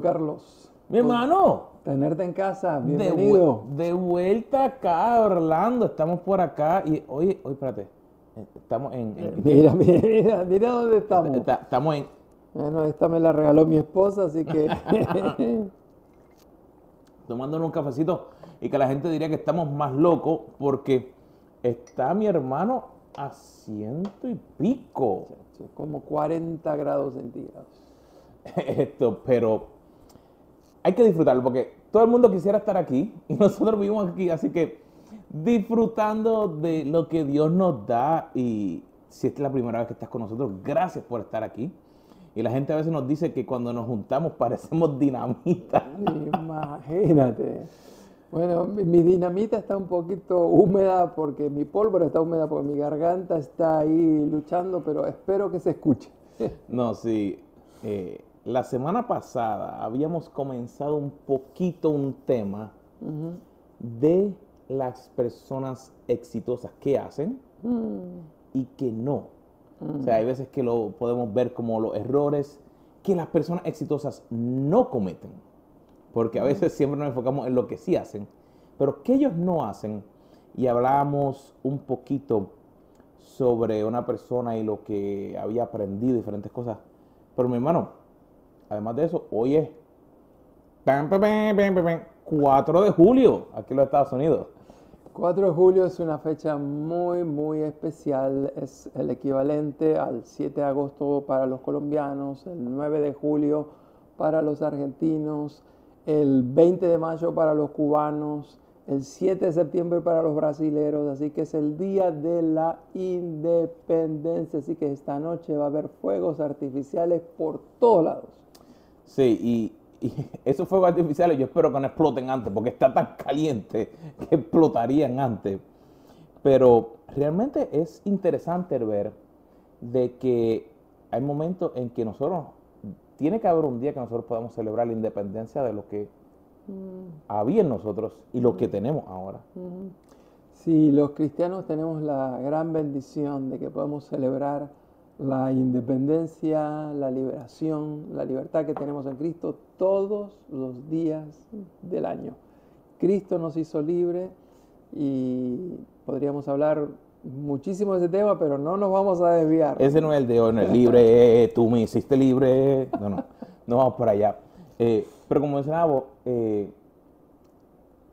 Carlos. Mi hermano, Tenerte en casa, de, bienvenido. vu- de vuelta acá, Orlando. Estamos por acá y, oye, oye, espérate. Estamos en. en- Mira, mira, mira, mira dónde estamos. está- estamos en. Bueno, esta me la regaló mi esposa, así que tomándonos un cafecito y que la gente diría que estamos más locos porque está mi hermano a ciento y pico. como 40 grados centígrados. Esto, pero hay que disfrutarlo porque todo el mundo quisiera estar aquí y nosotros vivimos aquí, así que disfrutando de lo que Dios nos da y si esta es la primera vez que estás con nosotros, gracias por estar aquí. Y la gente a veces nos dice que cuando nos juntamos parecemos dinamita. Imagínate. Bueno, mi, mi dinamita está un poquito húmeda porque mi pólvora está húmeda porque mi garganta está ahí luchando, pero espero que se escuche. No, sí. eh, la semana pasada habíamos comenzado un poquito un tema de las personas exitosas que hacen y que no. O sea, hay veces que lo podemos ver como los errores que las personas exitosas no cometen. Porque a veces siempre nos enfocamos en lo que sí hacen, pero que ellos no hacen. Y hablábamos un poquito sobre una persona y lo que había aprendido, diferentes cosas. Pero mi hermano, además de eso, hoy es pam, pam, pam, pam, pam, pam, 4 de julio aquí en los Estados Unidos. 4 de julio es una fecha muy, muy especial. Es el equivalente al 7 de agosto para los colombianos, el 9 de julio para los argentinos, el 20 de mayo para los cubanos, el 7 de septiembre para los brasileros. Así que es el día de la independencia. Así que esta noche va a haber fuegos artificiales por todos lados. Sí, y, y esos fuegos artificiales yo espero que no exploten antes, porque está tan caliente que explotarían antes. Pero realmente es interesante ver de que hay momentos en que nosotros, tiene que haber un día que nosotros podamos celebrar la independencia de lo que había en nosotros y lo que tenemos ahora. Sí, los cristianos tenemos la gran bendición de que podemos celebrar la independencia, la liberación, la libertad que tenemos en Cristo todos los días del año. Cristo nos hizo libre y podríamos hablar muchísimo de ese tema, pero no nos vamos a desviar. Ese no es el de hoy, no es libre, tú me hiciste libre. No, no, no vamos por allá. Eh, pero como mencionaba, eh,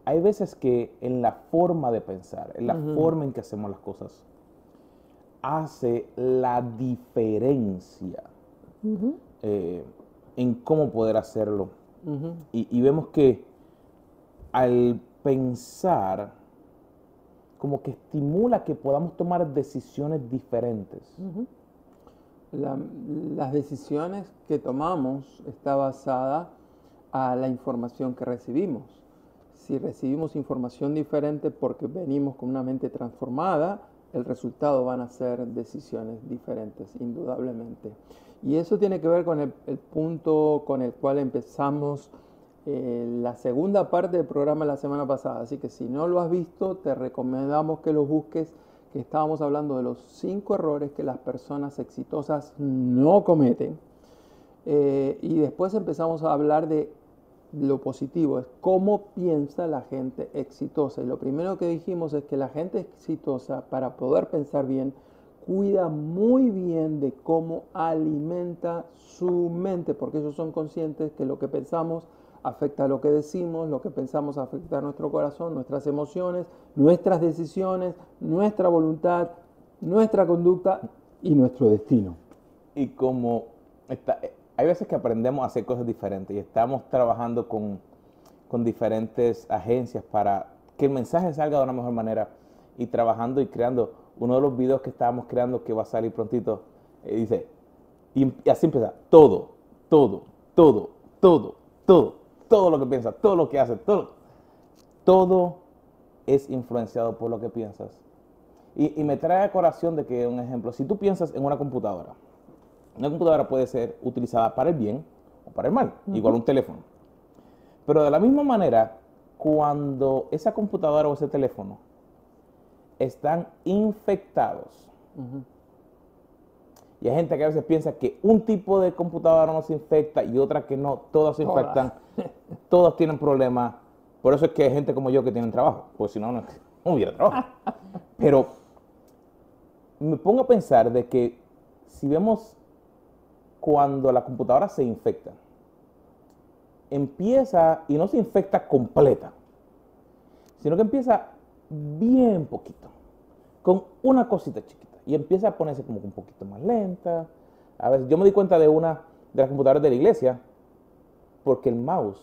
hay veces que en la forma de pensar, en la forma en que hacemos las cosas, hace la diferencia eh, en cómo poder hacerlo. Y, y vemos que al pensar, como que estimula que podamos tomar decisiones diferentes. La- las decisiones que tomamos está basada a la información que recibimos. Si recibimos información diferente porque venimos con una mente transformada, el resultado van a ser decisiones diferentes, indudablemente. Y eso tiene que ver con el, punto con el cual empezamos eh, la segunda parte del programa la semana pasada. Así que si no lo has visto, te recomendamos que lo busques, que estábamos hablando de los cinco errores que las personas exitosas no cometen. Eh, y después empezamos a hablar de lo positivo, es cómo piensa la gente exitosa. Y lo primero que dijimos es que la gente exitosa, para poder pensar bien, cuida muy bien de cómo alimenta su mente, porque ellos son conscientes que lo que pensamos afecta a lo que decimos, lo que pensamos afecta a nuestro corazón, nuestras emociones, nuestras decisiones, nuestra voluntad, nuestra conducta y nuestro destino. Y como está, eh, hay veces que aprendemos a hacer cosas diferentes y estamos trabajando con, con diferentes agencias para que el mensaje salga de una mejor manera y trabajando y creando. Uno de los videos que estábamos creando que va a salir prontito eh, dice, y, y así empieza, todo, todo, todo, todo, todo, todo lo que piensas, todo lo que haces, todo, todo es influenciado por lo que piensas. Y, y me trae a corazón de que, un ejemplo, si tú piensas en una computadora, una computadora puede ser utilizada para el bien o para el mal, igual un teléfono. Pero de la misma manera, cuando esa computadora o ese teléfono están infectados, Y hay gente que a veces piensa que un tipo de computadora no se infecta y otra que no, todas se infectan, todas tienen problemas. Por eso es que hay gente como yo que tienen trabajo, porque si no, no, hubiera trabajo. Pero me pongo a pensar de que si vemos cuando la computadora se infecta, empieza y no se infecta completa, sino que empieza bien poquito, con una cosita chiquita, y empieza a ponerse como un poquito más lenta. A veces yo me di cuenta de una de las computadoras de la iglesia, porque el mouse,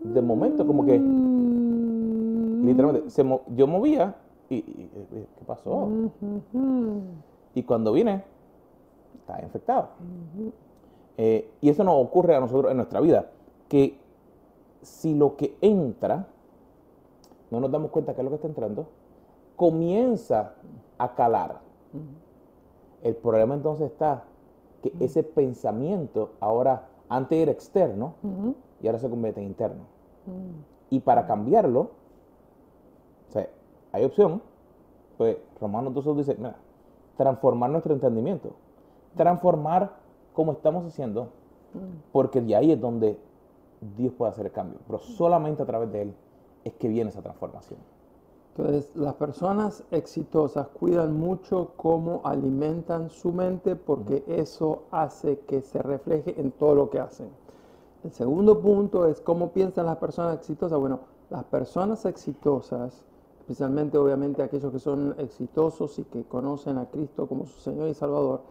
de momento, como que literalmente, yo movía y, ¿qué pasó? Y cuando vine, estaba infectado. Eh, y eso nos ocurre a nosotros en nuestra vida, que si lo que entra, no nos damos cuenta que es lo que está entrando, comienza a calar. El problema entonces está que ese pensamiento ahora antes era externo y ahora se convierte en interno. Y para cambiarlo, hay opción, pues Romanos 12 dice, mira, transformar nuestro entendimiento, transformar como estamos haciendo, porque de ahí es donde Dios puede hacer el cambio, pero solamente a través de Él es que viene esa transformación. Entonces, las personas exitosas cuidan mucho cómo alimentan su mente porque eso hace que se refleje en todo lo que hacen. El segundo punto es cómo piensan las personas exitosas. Bueno, las personas exitosas, especialmente obviamente aquellos que son exitosos y que conocen a Cristo como su Señor y Salvador,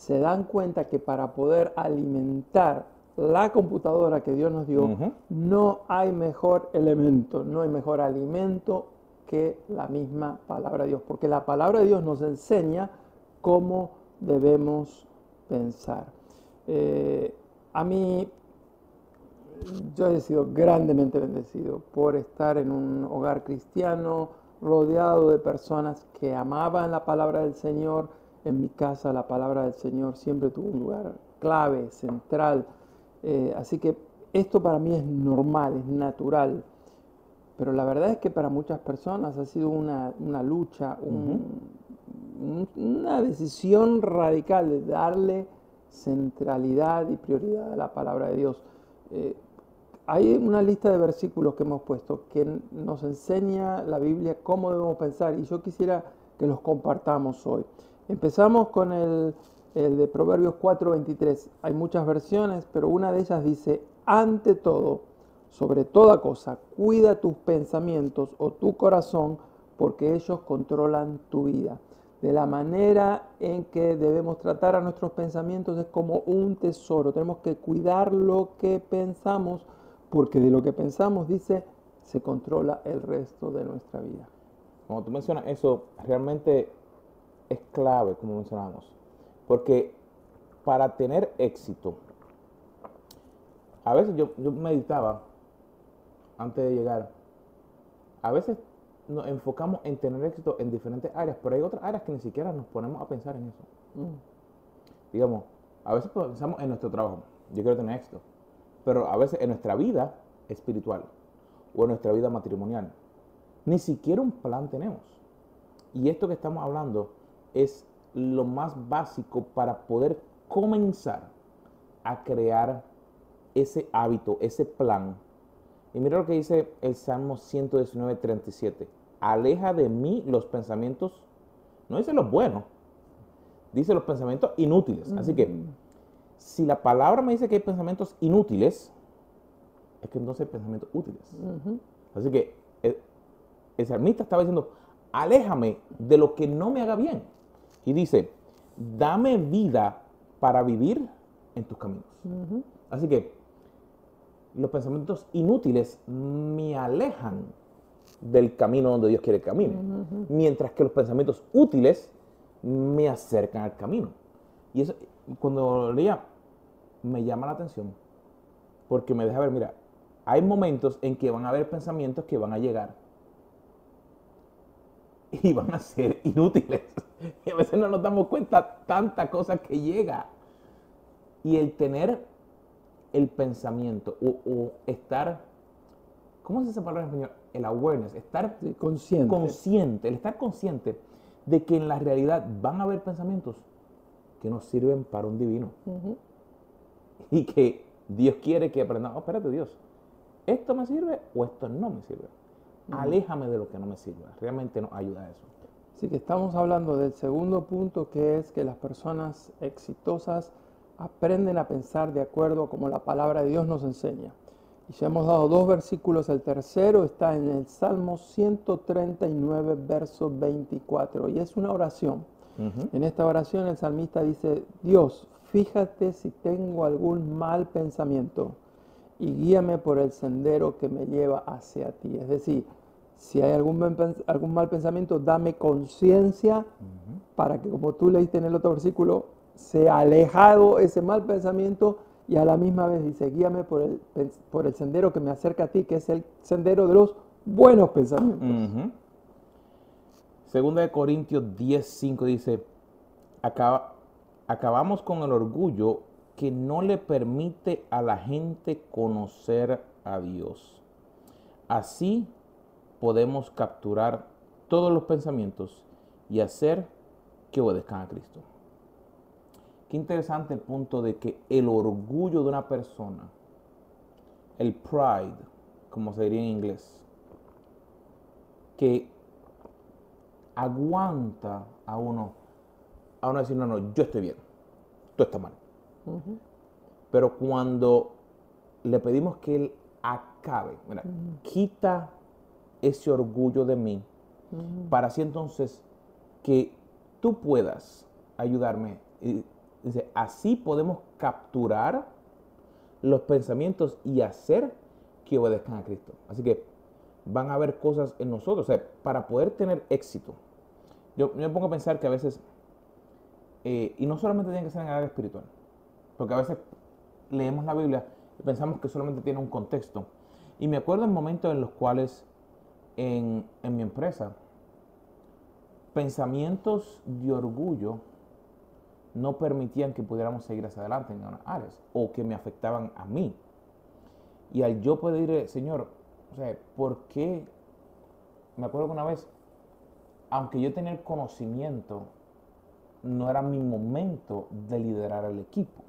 se dan cuenta que para poder alimentar la computadora que Dios nos dio, no hay mejor elemento, no hay mejor alimento que la misma palabra de Dios, porque la palabra de Dios nos enseña cómo debemos pensar. Eh, a mí, yo he sido grandemente bendecido por estar en un hogar cristiano, rodeado de personas que amaban la palabra del Señor. En mi casa la palabra del Señor siempre tuvo un lugar clave, central eh, así que esto para mí es normal, es natural. Pero la verdad es que para muchas personas ha sido una, lucha, una decisión radical de darle centralidad y prioridad a la palabra de Dios. Eh, hay una lista de versículos que hemos puesto que nos enseña la Biblia cómo debemos pensar y yo quisiera que los compartamos hoy. Empezamos con el de Proverbios 4:23. Hay muchas versiones, pero una de ellas dice, ante todo, sobre toda cosa, cuida tus pensamientos o tu corazón, porque ellos controlan tu vida. De la manera en que debemos tratar a nuestros pensamientos es como un tesoro. Tenemos que cuidar lo que pensamos, porque de lo que pensamos, dice, se controla el resto de nuestra vida. Como tú mencionas eso, realmente es clave, como mencionamos porque para tener éxito, a veces yo, meditaba antes de llegar, a veces nos enfocamos en tener éxito en diferentes áreas, pero hay otras áreas que ni siquiera nos ponemos a pensar en eso. Mm. Digamos, a veces pensamos en nuestro trabajo, yo quiero tener éxito, pero a veces en nuestra vida espiritual o en nuestra vida matrimonial, ni siquiera un plan tenemos. Y esto que estamos hablando es lo más básico para poder comenzar a crear ese hábito, ese plan. Y mira lo que dice el Salmo 119, 37. Aleja de mí los pensamientos, no dice los buenos, dice los pensamientos inútiles. Así que, si la palabra me dice que hay pensamientos inútiles, es que entonces hay pensamientos útiles. Así que el, el salmista estaba diciendo, aléjame de lo que no me haga bien. Y dice, dame vida para vivir en tus caminos. Así que los pensamientos inútiles me alejan del camino donde Dios quiere que camine, mientras que los pensamientos útiles me acercan al camino. Y eso, cuando leía, me llama la atención, porque me deja ver, mira, hay momentos en que van a haber pensamientos que van a llegar y van a ser inútiles. Y a veces no nos damos cuenta tanta cosa que llega. Y el tener el pensamiento o, estar, ¿cómo se esa palabra en español? El awareness, estar consciente. consciente, el estar consciente de que en la realidad van a haber pensamientos, que nos sirven para un divino. Y que Dios quiere que aprendamos, oh, espérate Dios, ¿esto me sirve o esto no me sirve? Aléjame de lo que no me sirve. Realmente nos ayuda a eso. Así que estamos hablando del segundo punto que es que las personas exitosas aprenden a pensar de acuerdo como la palabra de Dios nos enseña. Y ya hemos dado dos versículos, el tercero está en el Salmo 139, verso 24, y es una oración. En esta oración el salmista dice, Dios, fíjate si tengo algún mal pensamiento y guíame por el sendero que me lleva hacia ti. Es decir, si hay algún, algún mal pensamiento, dame conciencia para que, como tú leíste en el otro versículo, sea alejado ese mal pensamiento y a la misma vez dice, guíame por el, por el sendero que me acerca a ti, que es el sendero de los buenos pensamientos. Segunda de Corintios 10, 5 dice, acabamos con el orgullo que no le permite a la gente conocer a Dios. Así podemos capturar todos los pensamientos y hacer que obedezcan a Cristo. Qué interesante el punto de que el orgullo de una persona, el pride, como se diría en inglés, que aguanta a uno, a uno decir, no, no, yo estoy bien, tú estás mal. Pero cuando le pedimos que Él acabe, mira, quita ese orgullo de mí, para así entonces que tú puedas ayudarme Dice, así podemos capturar los pensamientos y hacer que obedezcan a Cristo. Así que van a haber cosas en nosotros. O sea, para poder tener éxito, yo, me pongo a pensar que a veces, eh, y no solamente tiene que ser en el área espiritual, porque a veces leemos la Biblia y pensamos que solamente tiene un contexto. Y me acuerdo en momentos en los cuales en, en mi empresa, pensamientos de orgullo no permitían que pudiéramos seguir hacia adelante en áreas o que me afectaban a mí. Y al yo pedirle, Señor, o sea, ¿por qué? Me acuerdo que una vez, aunque yo tenía el conocimiento, no era mi momento de liderar el equipo.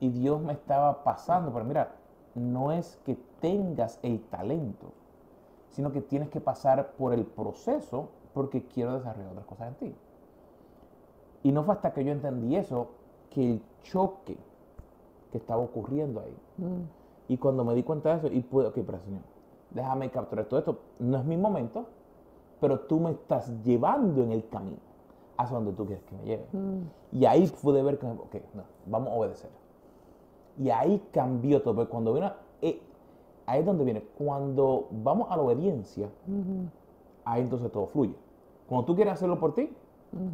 Y Dios me estaba pasando, pero mira, no es que tengas el talento, sino que tienes que pasar por el proceso porque quiero desarrollar otras cosas en ti. Y no fue hasta que yo entendí eso que el choque que estaba ocurriendo ahí. Mm. Y cuando me di cuenta de eso, y pude, ok, pero Señor, déjame capturar todo esto. No es mi momento, pero tú me estás llevando en el camino hacia donde tú quieres que me lleve. Mm. Y ahí pude ver que, ok, no, vamos a obedecer. Y ahí cambió todo. Porque cuando viene, eh, ahí es donde viene. Cuando vamos a la obediencia, ahí entonces todo fluye. Cuando tú quieres hacerlo por ti,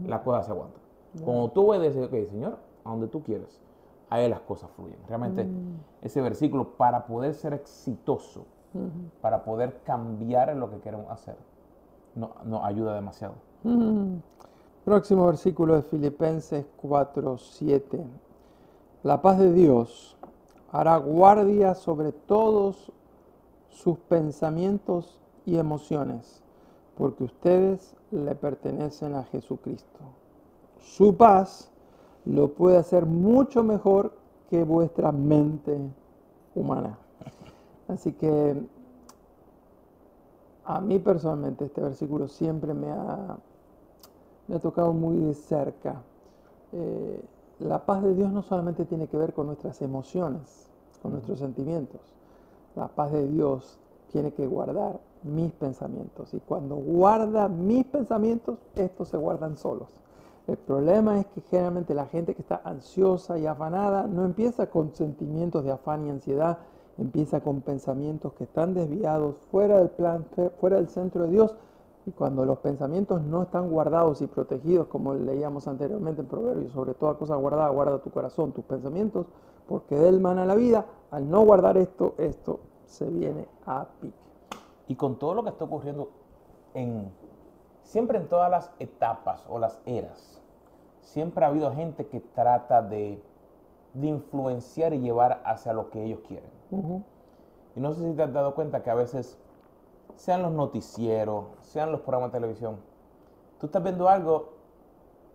la cosa se aguanta. Cuando tú obedeces, ok, Señor, a donde tú quieres, ahí las cosas fluyen. Realmente mm. ese versículo, para poder ser exitoso, para poder cambiar en lo que queremos hacer, nos no ayuda demasiado. Próximo versículo de Filipenses 4, 7. La paz de Dios hará guardia sobre todos sus pensamientos y emociones, porque ustedes le pertenecen a Jesucristo su paz lo puede hacer mucho mejor que vuestra mente humana. Así que a mí personalmente este versículo siempre me ha, tocado muy de cerca. Eh, la paz de Dios no solamente tiene que ver con nuestras emociones, con nuestros sentimientos. La paz de Dios tiene que guardar mis pensamientos. Y cuando guarda mis pensamientos, estos se guardan solos. El problema es que generalmente la gente que está ansiosa y afanada no empieza con sentimientos de afán y ansiedad, empieza con pensamientos que están desviados fuera del plan, fuera del centro de Dios. Y cuando los pensamientos no están guardados y protegidos, como leíamos anteriormente en Proverbios, sobre toda cosa guardada, guarda tu corazón, tus pensamientos, porque de él mana la vida. Al no guardar esto, esto se viene a pique. Y con todo lo que está ocurriendo en siempre en todas las etapas o las eras, siempre ha habido gente que trata de, influenciar y llevar hacia lo que ellos quieren. Y no sé si te has dado cuenta que a veces, sean los noticieros, sean los programas de televisión, tú estás viendo algo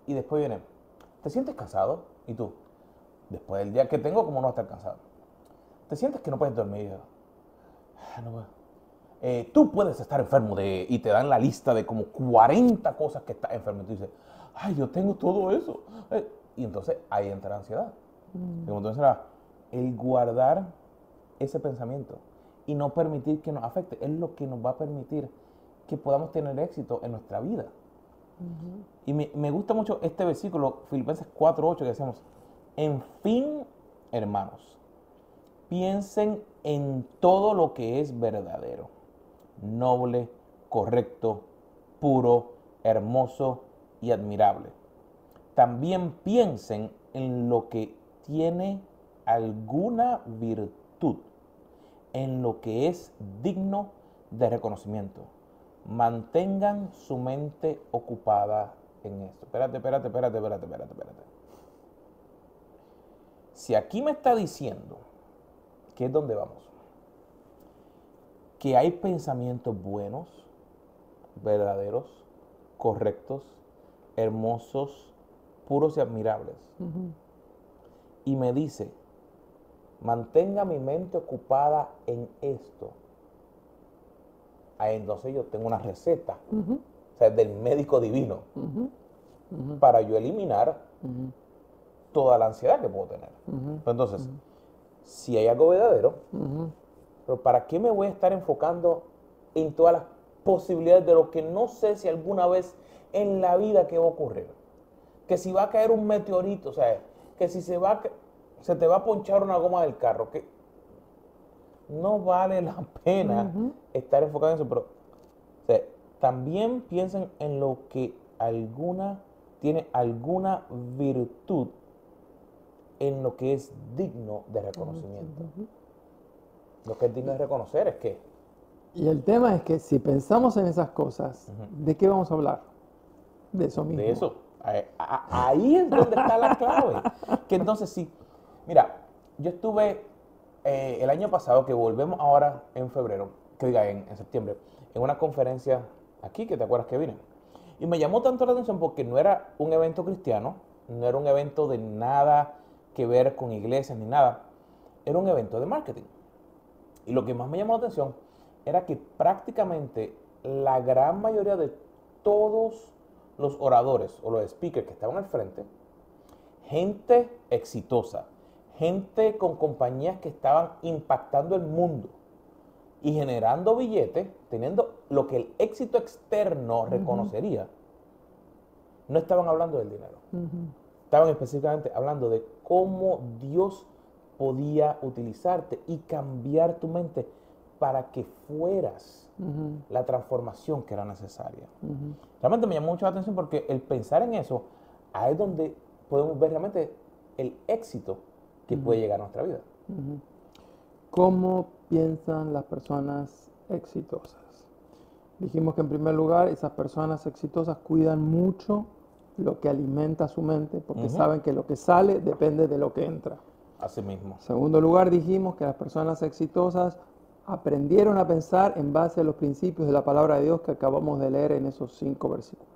y después viene, ¿te sientes cansado? Y tú, después del día que tengo, ¿cómo no estar cansado? ¿Te sientes que no puedes dormir? "Ah, no puedo". Eh, tú puedes estar enfermo de, y te dan la lista de como 40 cosas que estás enfermo. Y tú dices, ay, yo tengo todo eso. Eh, y entonces ahí entra la ansiedad. Y tú mencionabas, el guardar ese pensamiento y no permitir que nos afecte es lo que nos va a permitir que podamos tener éxito en nuestra vida. Y me, me gusta mucho este versículo, Filipenses 4.8, que decimos, en fin, hermanos, piensen en todo lo que es verdadero, noble, correcto, puro, hermoso y admirable. También piensen en lo que tiene alguna virtud, en lo que es digno de reconocimiento. Mantengan su mente ocupada en esto. Espérate, espérate, espérate, espérate, espérate, espérate. Si aquí me está diciendo que es donde vamos, que hay pensamientos buenos, verdaderos, correctos, hermosos, puros y admirables. Y me dice, mantenga mi mente ocupada en esto. Entonces yo tengo una receta, o sea, del médico divino, para yo eliminar toda la ansiedad que puedo tener. Entonces, si hay algo verdadero, pero ¿para qué me voy a estar enfocando en todas las posibilidades de lo que no sé si alguna vez en la vida que va a ocurrir? Que si va a caer un meteorito, o sea, que si se va a se te va a ponchar una goma del carro, que no vale la pena estar enfocado en eso, pero o sea, también piensen en lo que alguna tiene alguna virtud en lo que es digno de reconocimiento. Lo que es digno de reconocer es que Y el tema es que si pensamos en esas cosas, ¿de qué vamos a hablar? De eso mismo. de eso, ahí, ahí es donde está la clave. Que entonces sí, mira, yo estuve eh, el año pasado, que volvemos ahora en febrero, que diga en, en septiembre, en una conferencia aquí, que te acuerdas que vine. Y me llamó tanto la atención porque no era un evento cristiano, no era un evento de nada que ver con iglesias ni nada, era un evento de marketing. Y lo que más me llamó la atención era que prácticamente la gran mayoría de todos los oradores o los speakers que estaban al frente, gente exitosa, gente con compañías que estaban impactando el mundo y generando billetes, teniendo lo que el éxito externo reconocería, no estaban hablando del dinero. Estaban específicamente hablando de cómo Dios podía utilizarte y cambiar tu mente para que fueras la transformación que era necesaria. Realmente me llamó mucho la atención porque el pensar en eso, ahí es donde podemos ver realmente el éxito que puede llegar a nuestra vida. ¿Cómo piensan las personas exitosas? Dijimos que en primer lugar esas personas exitosas cuidan mucho lo que alimenta su mente porque saben que lo que sale depende de lo que entra. Así mismo. En segundo lugar dijimos que las personas exitosas aprendieron a pensar en base a los principios de la palabra de Dios que acabamos de leer en esos cinco versículos.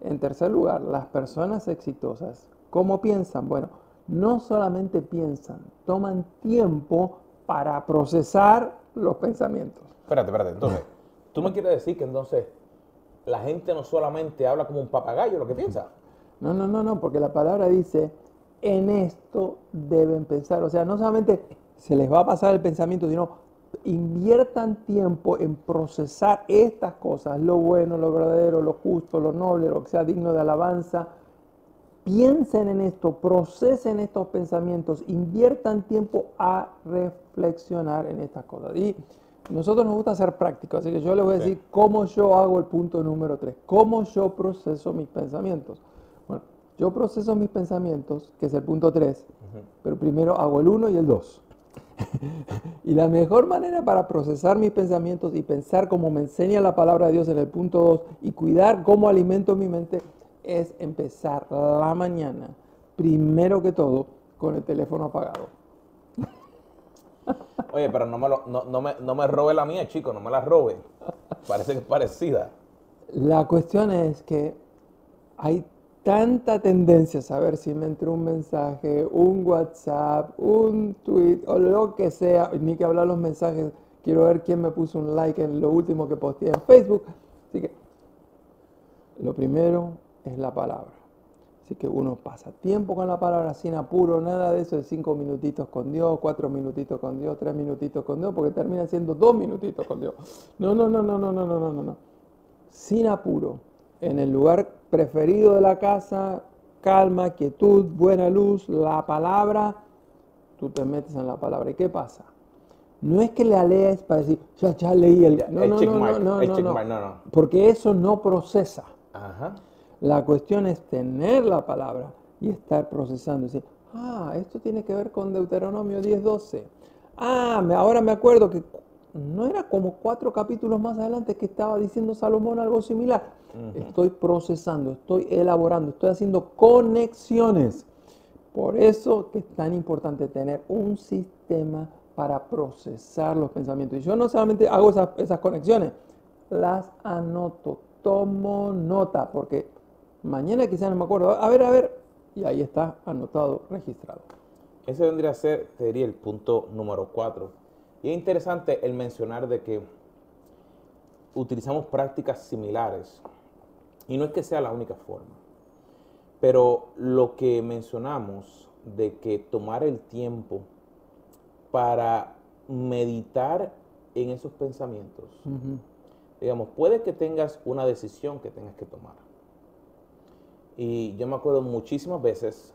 En tercer lugar, las personas exitosas, ¿cómo piensan? Bueno, no solamente piensan, toman tiempo para procesar los pensamientos. Espérate, espérate. Entonces, tú me quieres decir que entonces la gente no solamente habla como un papagayo lo que piensa. No, no, no, no, porque la palabra dice, en esto deben pensar. O sea, no solamente se les va a pasar el pensamiento, sino inviertan tiempo en procesar estas cosas, lo bueno, lo verdadero, lo justo, lo noble, lo que sea digno de alabanza. Piensen en esto, procesen estos pensamientos, inviertan tiempo a reflexionar en estas cosas. Y nosotros nos gusta ser prácticos, así que yo les voy a Sí. decir cómo yo hago el punto número tres, cómo yo proceso mis pensamientos. Bueno, yo proceso mis pensamientos, que es el punto 3, pero primero hago el 1 y el 2. y la mejor manera para procesar mis pensamientos y pensar como me enseña la palabra de Dios en el punto 2 y cuidar cómo alimento mi mente es empezar la mañana, primero que todo, con el teléfono apagado. Oye, pero no me, lo- no, no me, no me robe la mía, chico, no me la robe. Parece que es parecida. La cuestión es que hay tanta tendencia a saber si me entró un mensaje, un WhatsApp, un tweet o lo que sea, ni que hablar los mensajes, quiero ver quién me puso un like en lo último que posteé en Facebook. Así que lo primero es la palabra. Así que uno pasa tiempo con la palabra sin apuro, nada de eso de cinco minutitos con Dios, cuatro minutitos con Dios, tres minutitos con Dios, porque termina siendo dos minutitos con Dios. No, no, no, no, no, no, no, no, no. Sin apuro, en el lugar preferido de la casa, calma, quietud, buena luz, la palabra, tú te metes en la palabra. ¿Y qué pasa? No es que le lees para decir, ya, ya leí el... No, no, no, no, no, no, Porque eso no procesa. Ajá. La cuestión es tener la palabra y estar procesando. Decir, ah, esto tiene que ver con Deuteronomio 10.12. Ah, ahora me acuerdo que no era como cuatro capítulos más adelante que estaba diciendo Salomón algo similar. Estoy procesando, estoy elaborando, estoy haciendo conexiones. Por eso que es tan importante tener un sistema para procesar los pensamientos. Y yo no solamente hago esas, esas conexiones, las anoto, tomo nota, porque Mañana quizás no me acuerdo. A ver, a ver. Y ahí está anotado, registrado. Ese vendría a ser, te diría, el punto número cuatro. Y es interesante el mencionar de que utilizamos prácticas similares. Y no es que sea la única forma. Pero lo que mencionamos de que tomar el tiempo para meditar en esos pensamientos, digamos, puede que tengas una decisión que tengas que tomar y yo me acuerdo muchísimas veces,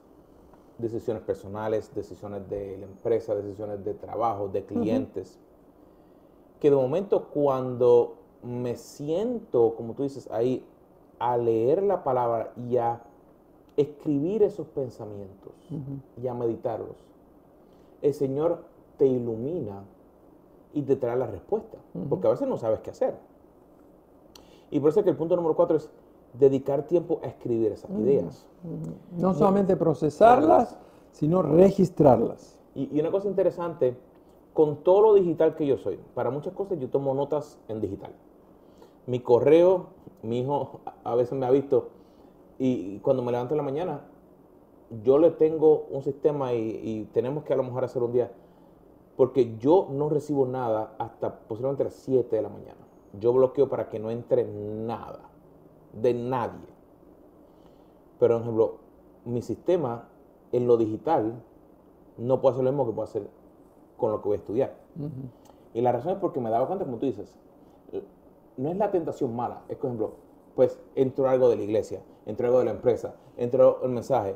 decisiones personales, decisiones de la empresa, decisiones de trabajo, de clientes, que de momento cuando me siento, como tú dices, ahí a leer la palabra y a escribir esos pensamientos y a meditarlos, el Señor te ilumina y te trae la respuesta, porque a veces no sabes qué hacer. Y por eso es que el punto número cuatro es dedicar tiempo a escribir esas ideas. No solamente procesarlas, sino registrarlas. Y, una cosa interesante, con todo lo digital que yo soy, para muchas cosas yo tomo notas en digital. Mi correo, mi hijo a veces me ha visto, y cuando me levanto en la mañana, yo le tengo un sistema y, y tenemos que a lo mejor hacer un día, porque yo no recibo nada hasta posiblemente las 7 de la mañana. Yo bloqueo para que no entre nada de nadie. Pero, por ejemplo, mi sistema en lo digital no puede hacer lo mismo que puedo hacer con lo que voy a estudiar. Y la razón es porque me daba cuenta, como tú dices, no es la tentación mala. Es, por ejemplo, pues entró algo de la iglesia, entró algo de la empresa, entró el mensaje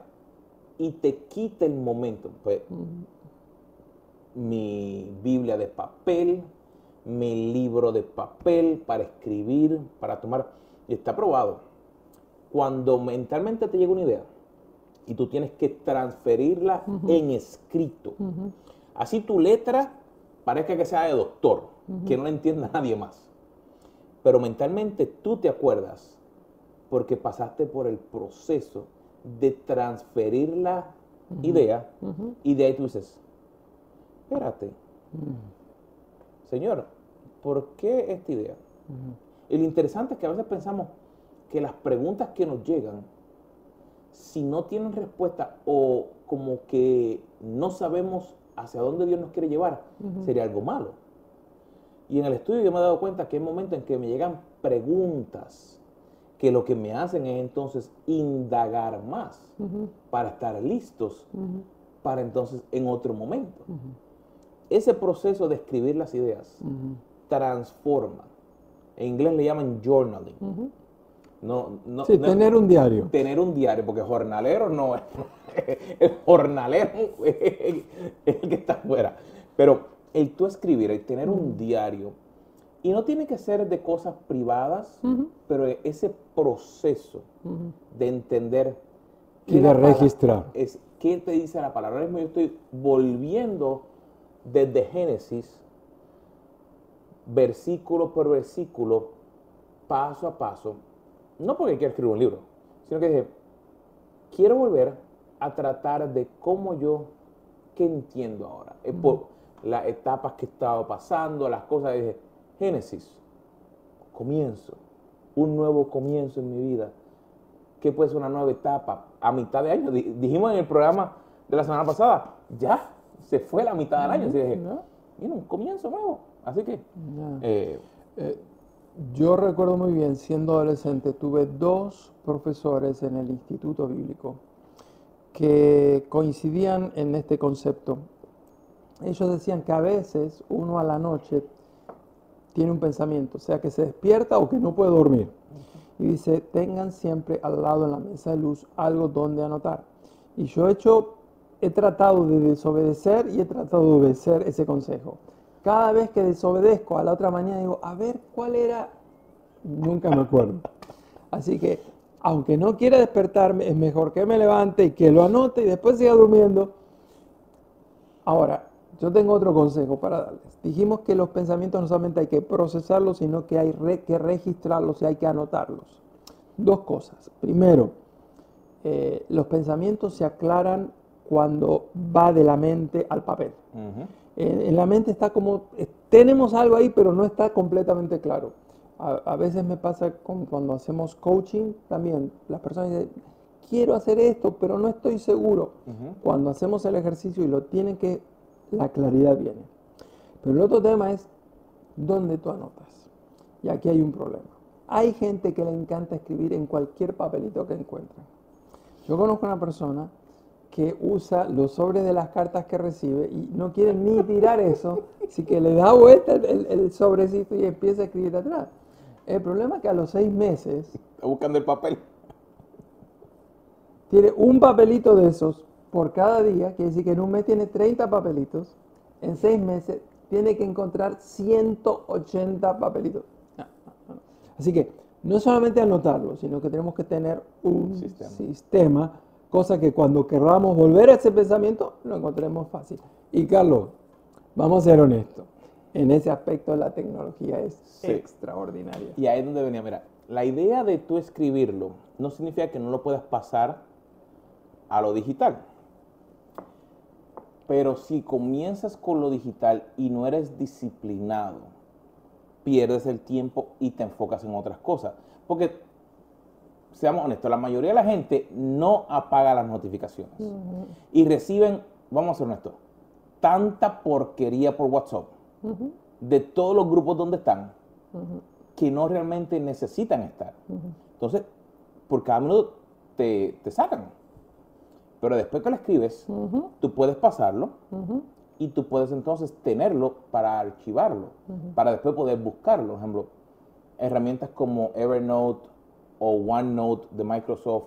y te quita el momento. Pues, mi Biblia de papel, mi libro de papel para escribir, para tomar y está probado, cuando mentalmente te llega una idea y tú tienes que transferirla en escrito, así tu letra parezca que sea de doctor, que no la entienda nadie más, pero mentalmente tú te acuerdas porque pasaste por el proceso de transferir la idea y de ahí tú dices, espérate, Señor, ¿por qué esta idea? Y lo interesante es que a veces pensamos que las preguntas que nos llegan, si no tienen respuesta o como que no sabemos hacia dónde Dios nos quiere llevar, sería algo malo. Y en el estudio yo me he dado cuenta que hay momentos en que me llegan preguntas que lo que me hacen es entonces indagar más para estar listos para entonces en otro momento. Ese proceso de escribir las ideas transforma en inglés le llaman journaling. No, no, sí, tener un diario. Tener un diario, porque jornalero no es. El jornalero es el que está afuera. Pero el tú escribir, el tener un diario, y no tiene que ser de cosas privadas, pero ese proceso de entender. Y de registrar. Es, ¿Qué te dice la palabra? Ahora mismo yo estoy volviendo desde Génesis versículo por versículo, paso a paso, no porque quiero escribir un libro, sino que dije, quiero volver a tratar de cómo yo, qué entiendo ahora, por las etapas que he estado pasando, las cosas, dije, Génesis, comienzo, un nuevo comienzo en mi vida. ¿Qué puede ser una nueva etapa a mitad de año? Dijimos en el programa de la semana pasada, ya se fue la mitad del año. Así dije, mira, un comienzo nuevo. Así que... Eh, eh, yo recuerdo muy bien, siendo adolescente, tuve dos profesores en el Instituto Bíblico que coincidían en este concepto. Ellos decían que a veces uno a la noche tiene un pensamiento, sea que se despierta o que no puede dormir. Y dice, tengan siempre al lado en la mesa de luz algo donde anotar. Y yo he hecho, he tratado de desobedecer y he tratado de obedecer ese consejo. Cada vez que desobedezco a la otra mañana digo, a ver cuál era, nunca me acuerdo. Así que, aunque no quiera despertarme, es mejor que me levante y que lo anote y después siga durmiendo. Ahora, yo tengo otro consejo para darles. Dijimos que los pensamientos no solamente hay que procesarlos, sino que hay que registrarlos y hay que anotarlos. Dos cosas. Primero, eh, los pensamientos se aclaran cuando va de la mente al papel. En, la mente está como, eh, tenemos algo ahí, pero no está completamente claro. A, veces me pasa con, cuando hacemos coaching también. Las personas dicen, quiero hacer esto, pero no estoy seguro. Cuando hacemos el ejercicio y lo tienen que la claridad viene. Pero el otro tema es dónde tú anotas. Y aquí hay un problema. Hay gente que le encanta escribir en cualquier papelito que encuentra. Yo conozco una persona que usa los sobres de las cartas que recibe y no quiere ni tirar eso, así que le da vuelta el, sobrecito y empieza a escribir atrás. El problema es que a los seis meses... Está buscando el papel. Tiene un papelito de esos por cada día, quiere decir que en un mes tiene 30 papelitos, en seis meses tiene que encontrar 180 papelitos. Así que no solamente anotarlo, sino que tenemos que tener un sistema. Cosa que cuando queramos volver a ese pensamiento lo encontremos fácil. Y Carlos, vamos a ser honestos, en ese aspecto la tecnología es extraordinaria. Y ahí es donde venía, mira, la idea de tú escribirlo no significa que no lo puedas pasar a lo digital. Pero si comienzas con lo digital y no eres disciplinado, pierdes el tiempo y te enfocas en otras cosas. Porque, seamos honestos, la mayoría de la gente no apaga las notificaciones. Y reciben, vamos a ser honestos, tanta porquería por WhatsApp de todos los grupos donde están que no realmente necesitan estar. Entonces, por cada minuto te, te sacan. Pero después que lo escribes, tú puedes pasarlo y tú puedes entonces tenerlo para archivarlo, para después poder buscarlo. Por ejemplo, herramientas como Evernote o OneNote de Microsoft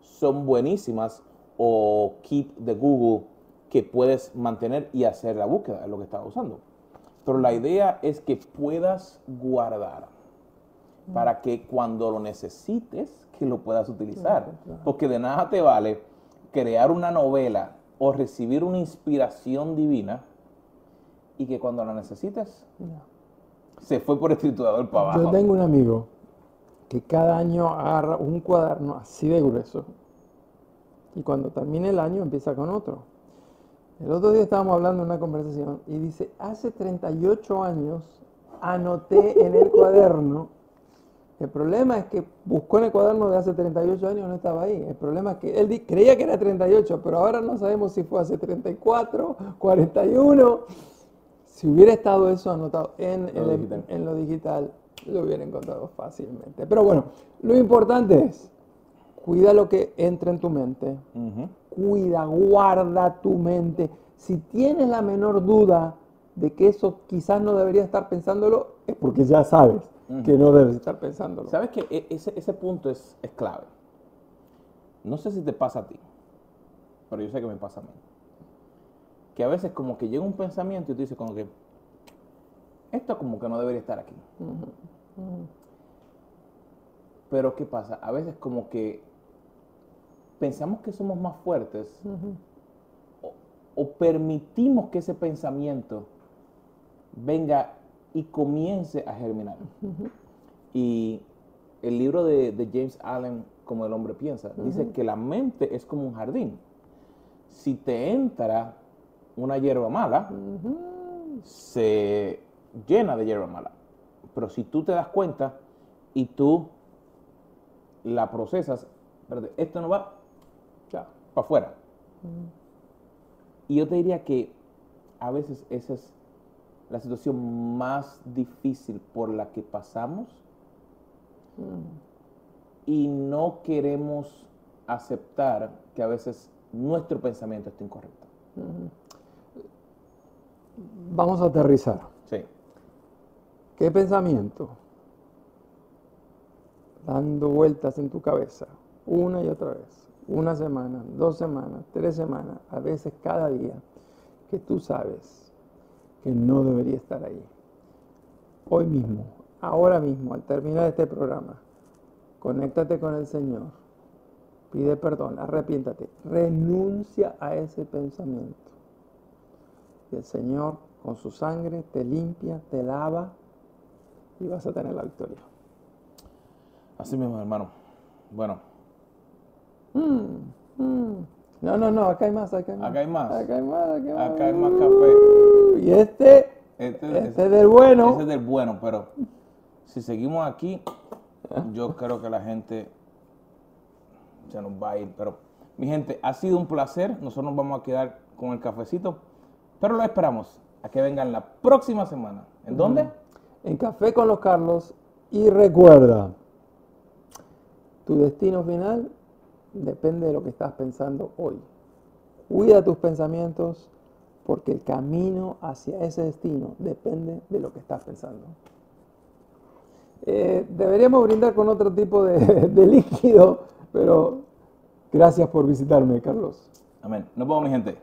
son buenísimas o Keep de Google que puedes mantener y hacer la búsqueda, es lo que estaba usando. Pero la idea es que puedas guardar para que cuando lo necesites, que lo puedas utilizar. Porque de nada te vale crear una novela o recibir una inspiración divina y que cuando la necesites se fue por el triturador para abajo. Yo tengo un amigo que cada año agarra un cuaderno así de grueso y cuando termine el año empieza con otro. El otro día estábamos hablando en una conversación y dice, hace 38 años anoté en el cuaderno el problema es que buscó en el cuaderno de hace 38 años y no estaba ahí. El problema es que él creía que era 38, pero ahora no sabemos si fue hace 34, 41. Si hubiera estado eso anotado en, lo, digital. Lo hubiera encontrado fácilmente. Pero bueno, lo importante es, cuida lo que entra en tu mente. Cuida, guarda tu mente. Si tienes la menor duda de que eso quizás no debería estar pensándolo, es porque ya sabes que no debes estar pensándolo. ¿Sabes que ese, ese punto es, es, clave? No sé si te pasa a ti, pero yo sé que me pasa a mí. Que a veces como que llega un pensamiento y tú dices como que esto como que no debería estar aquí. Pero ¿qué pasa? A veces como que pensamos que somos más fuertes o permitimos que ese pensamiento venga y comience a germinar. Y el libro de, James Allen, como el hombre piensa, dice que la mente es como un jardín. Si te entra una hierba mala, se llena de hierba mala. Pero si tú te das cuenta y tú la procesas, esto no va Ya. para afuera. Y yo te diría que a veces esa es la situación más difícil por la que pasamos y no queremos aceptar que a veces nuestro pensamiento está incorrecto. Vamos a aterrizar. ¿Qué pensamiento? Dando vueltas en tu cabeza, una y otra vez, una semana, dos semanas, tres semanas, a veces cada día, que tú sabes que no debería estar ahí. Hoy mismo, ahora mismo, al terminar este programa, conéctate con el Señor, pide perdón, arrepiéntate, renuncia a ese pensamiento. Y el Señor con su sangre te limpia, te lava y vas a tener la victoria. Así mismo, hermano. Bueno, No, no, no, acá hay más, acá hay más. Acá hay más. Acá hay más, acá hay más. acá hay más café. Y este, Este, este es del bueno. Ese es del bueno, pero si seguimos aquí, yo creo que la gente se nos va a ir. Pero, mi gente, ha sido un placer. Nosotros nos vamos a quedar con el cafecito, pero lo esperamos a que vengan la próxima semana. ¿En dónde? En Café con los Carlos. Y recuerda, tu destino final depende de lo que estás pensando hoy. Cuida tus pensamientos porque el camino hacia ese destino depende de lo que estás pensando. Eh, deberíamos brindar con otro tipo de, de líquido, pero gracias por visitarme, Carlos. Amén. Nos vemos, mi gente.